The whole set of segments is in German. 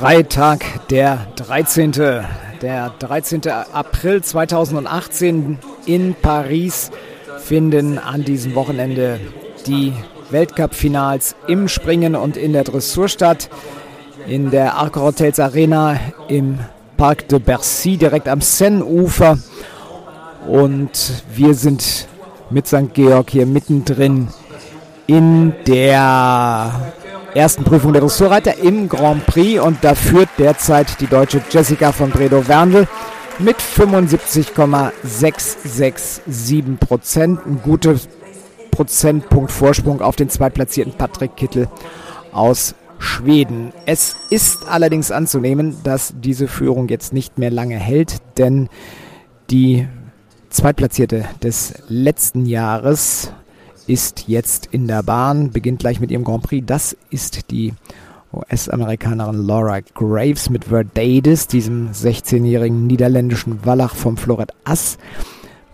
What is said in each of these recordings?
Freitag, der 13. Der 13. April 2018 in Paris finden an diesem Wochenende die Weltcup-Finals im Springen und in der Dressur statt. In der Arco Hotels Arena im Parc de Bercy, direkt am Seine-Ufer. Und wir sind mit St. Georg hier mittendrin in der ersten Prüfung der Dressurreiter im Grand Prix und da führt derzeit die deutsche Jessica von Bredow-Werndl mit 75,667 Prozent. Ein guter Prozentpunkt Vorsprung auf den zweitplatzierten Patrick Kittel aus Schweden. Es ist allerdings anzunehmen, dass diese Führung jetzt nicht mehr lange hält, denn die Zweitplatzierte des letzten Jahres ist jetzt in der Bahn, beginnt gleich mit ihrem Grand Prix. Das ist die US-Amerikanerin Laura Graves mit Verdadis, diesem 16-jährigen niederländischen Wallach vom Floret Ass,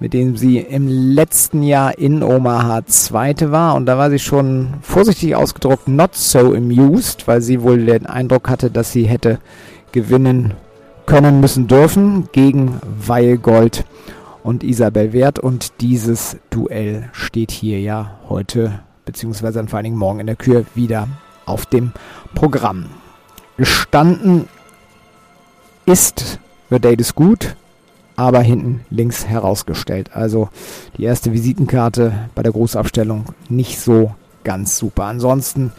mit dem sie im letzten Jahr in Omaha Zweite war. Und da war sie schon vorsichtig ausgedruckt not so amused, weil sie wohl den Eindruck hatte, dass sie hätte gewinnen können, müssen, dürfen gegen Weilgold und Isabel Wert. Und dieses Duell steht hier ja heute, beziehungsweise dann vor allen Dingen morgen in der Kür wieder auf dem Programm. Gestanden ist Verdades gut, aber hinten links herausgestellt. Also die erste Visitenkarte bei der Großabstellung nicht so ganz super. Ansonsten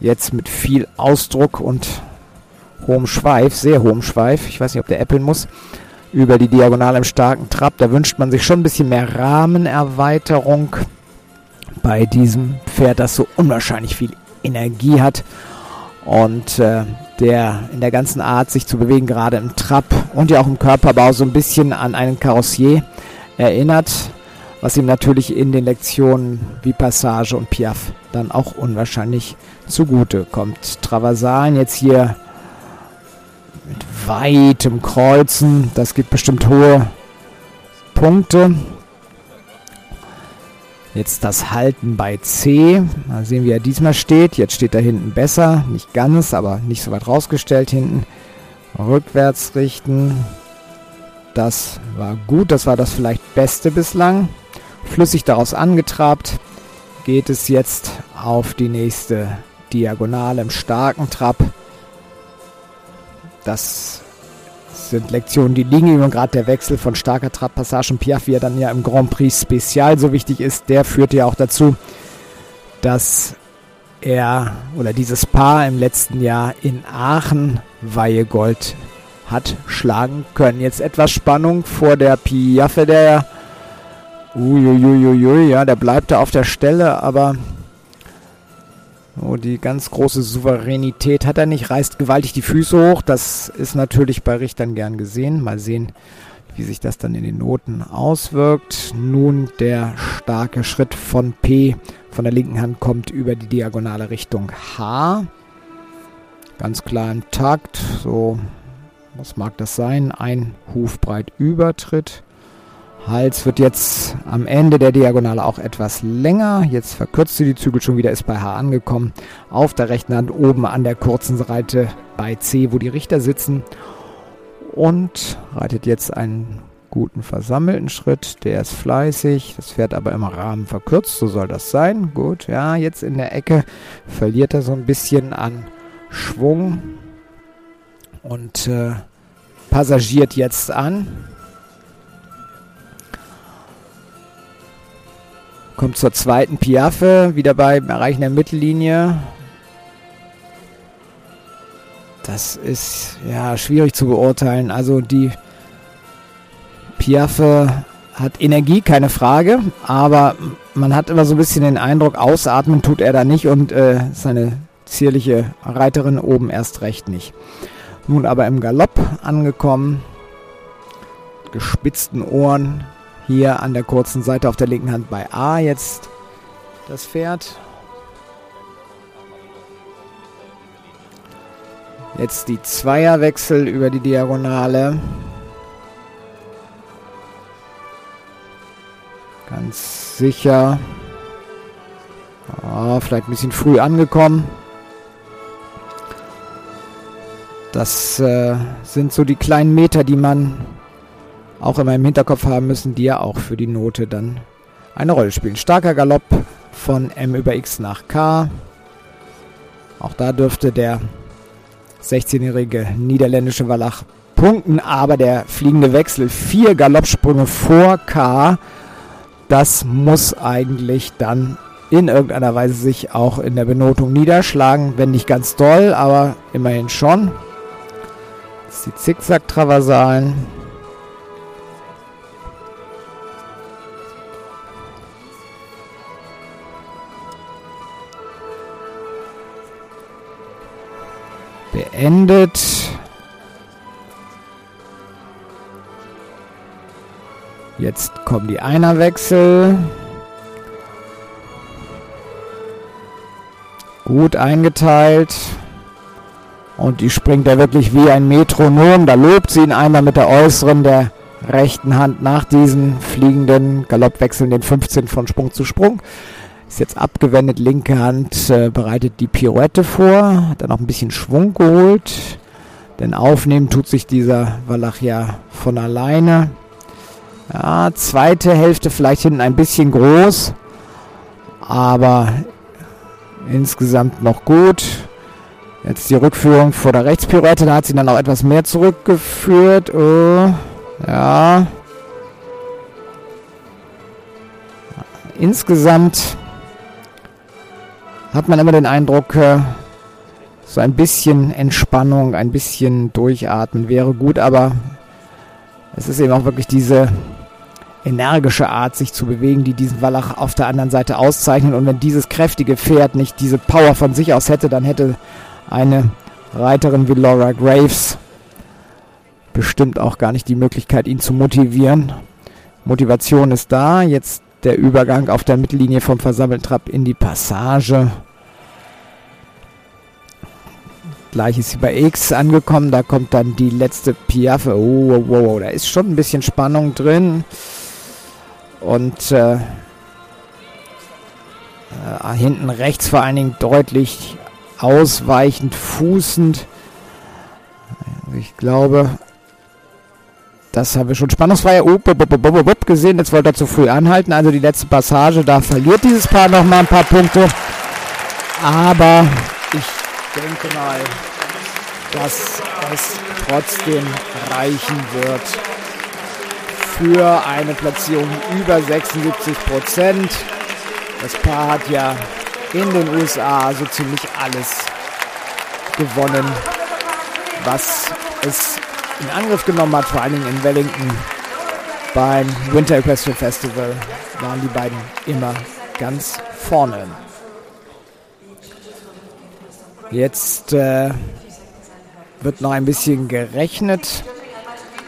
jetzt mit viel Ausdruck und hohem Schweif, sehr hohem Schweif. Ich weiß nicht, ob der äppeln muss über die Diagonale im starken Trab. Da wünscht man sich schon ein bisschen mehr Rahmenerweiterung bei diesem Pferd, das so unwahrscheinlich viel Energie hat und äh, der in der ganzen Art sich zu bewegen, gerade im Trab und ja auch im Körperbau so ein bisschen an einen Karossier erinnert, was ihm natürlich in den Lektionen wie Passage und Piaf dann auch unwahrscheinlich zugute kommt. Traversalen jetzt hier mit weitem Kreuzen. Das gibt bestimmt hohe Punkte. Jetzt das Halten bei C. Mal sehen, wie er diesmal steht. Jetzt steht er hinten besser. Nicht ganz, aber nicht so weit rausgestellt hinten. Rückwärts richten. Das war gut. Das war das vielleicht Beste bislang. Flüssig daraus angetrabt. Geht es jetzt auf die nächste Diagonale im starken Trab. Das sind Lektionen, die liegen ihm. Und gerade der Wechsel von starker Trabpassage und Piaf, wie er dann ja im Grand Prix Spezial so wichtig ist, der führte ja auch dazu, dass er oder dieses Paar im letzten Jahr in Aachen Weihegold hat schlagen können. Jetzt etwas Spannung vor der Piaffe, der Uiuiuiui, ja, der bleibt da auf der Stelle, aber Oh, die ganz große Souveränität hat er nicht, reißt gewaltig die Füße hoch. Das ist natürlich bei Richtern gern gesehen. Mal sehen, wie sich das dann in den Noten auswirkt. Nun der starke Schritt von P von der linken Hand kommt über die diagonale Richtung H. Ganz klar im Takt. So, was mag das sein? Ein Hufbreit Übertritt. Hals wird jetzt am Ende der Diagonale auch etwas länger. Jetzt verkürzt sie die Zügel schon wieder, ist bei H angekommen. Auf der rechten Hand oben an der kurzen Seite bei C, wo die Richter sitzen. Und reitet jetzt einen guten versammelten Schritt. Der ist fleißig. Das Pferd aber im Rahmen verkürzt. So soll das sein. Gut, ja, jetzt in der Ecke verliert er so ein bisschen an Schwung. Und äh, passagiert jetzt an. Kommt zur zweiten Piaffe, wieder beim Erreichen der Mittellinie. Das ist ja schwierig zu beurteilen. Also die Piaffe hat Energie, keine Frage, aber man hat immer so ein bisschen den Eindruck, ausatmen tut er da nicht und äh, seine zierliche Reiterin oben erst recht nicht. Nun aber im Galopp angekommen, gespitzten Ohren, hier an der kurzen Seite auf der linken Hand bei A jetzt das Pferd. Jetzt die Zweierwechsel über die Diagonale. Ganz sicher. Oh, vielleicht ein bisschen früh angekommen. Das äh, sind so die kleinen Meter, die man auch immer im Hinterkopf haben müssen, die ja auch für die Note dann eine Rolle spielen. Starker Galopp von M über X nach K. Auch da dürfte der 16-jährige niederländische Wallach punkten, aber der fliegende Wechsel, vier Galoppsprünge vor K, das muss eigentlich dann in irgendeiner Weise sich auch in der Benotung niederschlagen, wenn nicht ganz doll, aber immerhin schon. Das ist die Zickzack-Traversalen. Beendet. Jetzt kommen die Einerwechsel. Gut eingeteilt. Und die springt er wirklich wie ein Metronom. Da lobt sie ihn einmal mit der äußeren der rechten Hand nach diesen fliegenden Galoppwechseln den 15 von Sprung zu Sprung. Ist jetzt abgewendet, linke Hand äh, bereitet die Pirouette vor, hat dann noch ein bisschen Schwung geholt. Denn aufnehmen tut sich dieser Wallach ja von alleine. Ja, zweite Hälfte vielleicht hinten ein bisschen groß, aber insgesamt noch gut. Jetzt die Rückführung vor der Rechtspirouette, da hat sie dann auch etwas mehr zurückgeführt. Oh, ja. Insgesamt hat man immer den Eindruck, äh, so ein bisschen Entspannung, ein bisschen Durchatmen wäre gut, aber es ist eben auch wirklich diese energische Art, sich zu bewegen, die diesen Wallach auf der anderen Seite auszeichnet. Und wenn dieses kräftige Pferd nicht diese Power von sich aus hätte, dann hätte eine Reiterin wie Laura Graves bestimmt auch gar nicht die Möglichkeit, ihn zu motivieren. Motivation ist da. Jetzt der Übergang auf der Mittellinie vom Versammeltrap in die Passage. Gleich ist sie bei X angekommen, da kommt dann die letzte Piaffe. Oh, wow, wow, da ist schon ein bisschen Spannung drin. Und äh, äh, hinten rechts vor allen Dingen deutlich ausweichend, fußend. Ich glaube, das haben wir schon spannungsfrei oh, gesehen. Jetzt wollte er zu früh anhalten. Also die letzte Passage, da verliert dieses Paar noch mal ein paar Punkte. Aber denke mal, dass es trotzdem reichen wird für eine Platzierung über 76 Prozent. Das Paar hat ja in den USA so ziemlich alles gewonnen, was es in Angriff genommen hat, vor allen Dingen in Wellington beim Winter Equestrian Festival, waren die beiden immer ganz vorne. Jetzt äh, wird noch ein bisschen gerechnet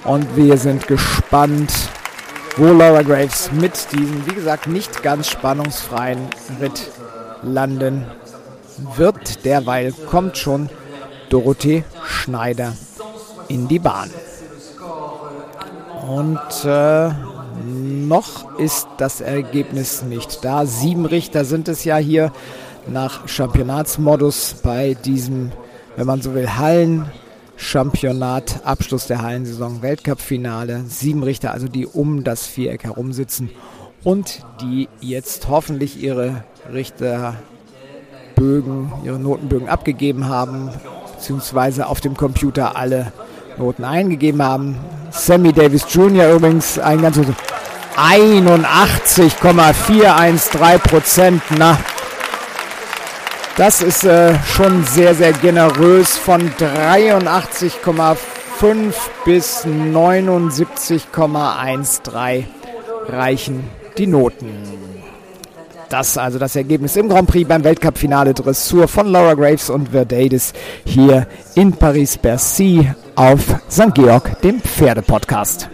und wir sind gespannt, wo Laura Graves mit diesem, wie gesagt, nicht ganz spannungsfreien Ritt landen wird. Derweil kommt schon Dorothee Schneider in die Bahn. Und äh, noch ist das Ergebnis nicht da. Sieben Richter sind es ja hier nach Championatsmodus bei diesem, wenn man so will, Hallen-Championat, Abschluss der Hallensaison, Weltcup-Finale. Sieben Richter, also die um das Viereck herum sitzen und die jetzt hoffentlich ihre Richterbögen, ihre Notenbögen abgegeben haben, beziehungsweise auf dem Computer alle Noten eingegeben haben. Sammy Davis Jr. übrigens ein ganz 81,413 Prozent. Na, das ist äh, schon sehr, sehr generös. Von 83,5 bis 79,13 reichen die Noten. Das also das Ergebnis im Grand Prix beim Weltcup-Finale Dressur von Laura Graves und Verdades hier in Paris-Bercy auf St. Georg, dem Pferdepodcast.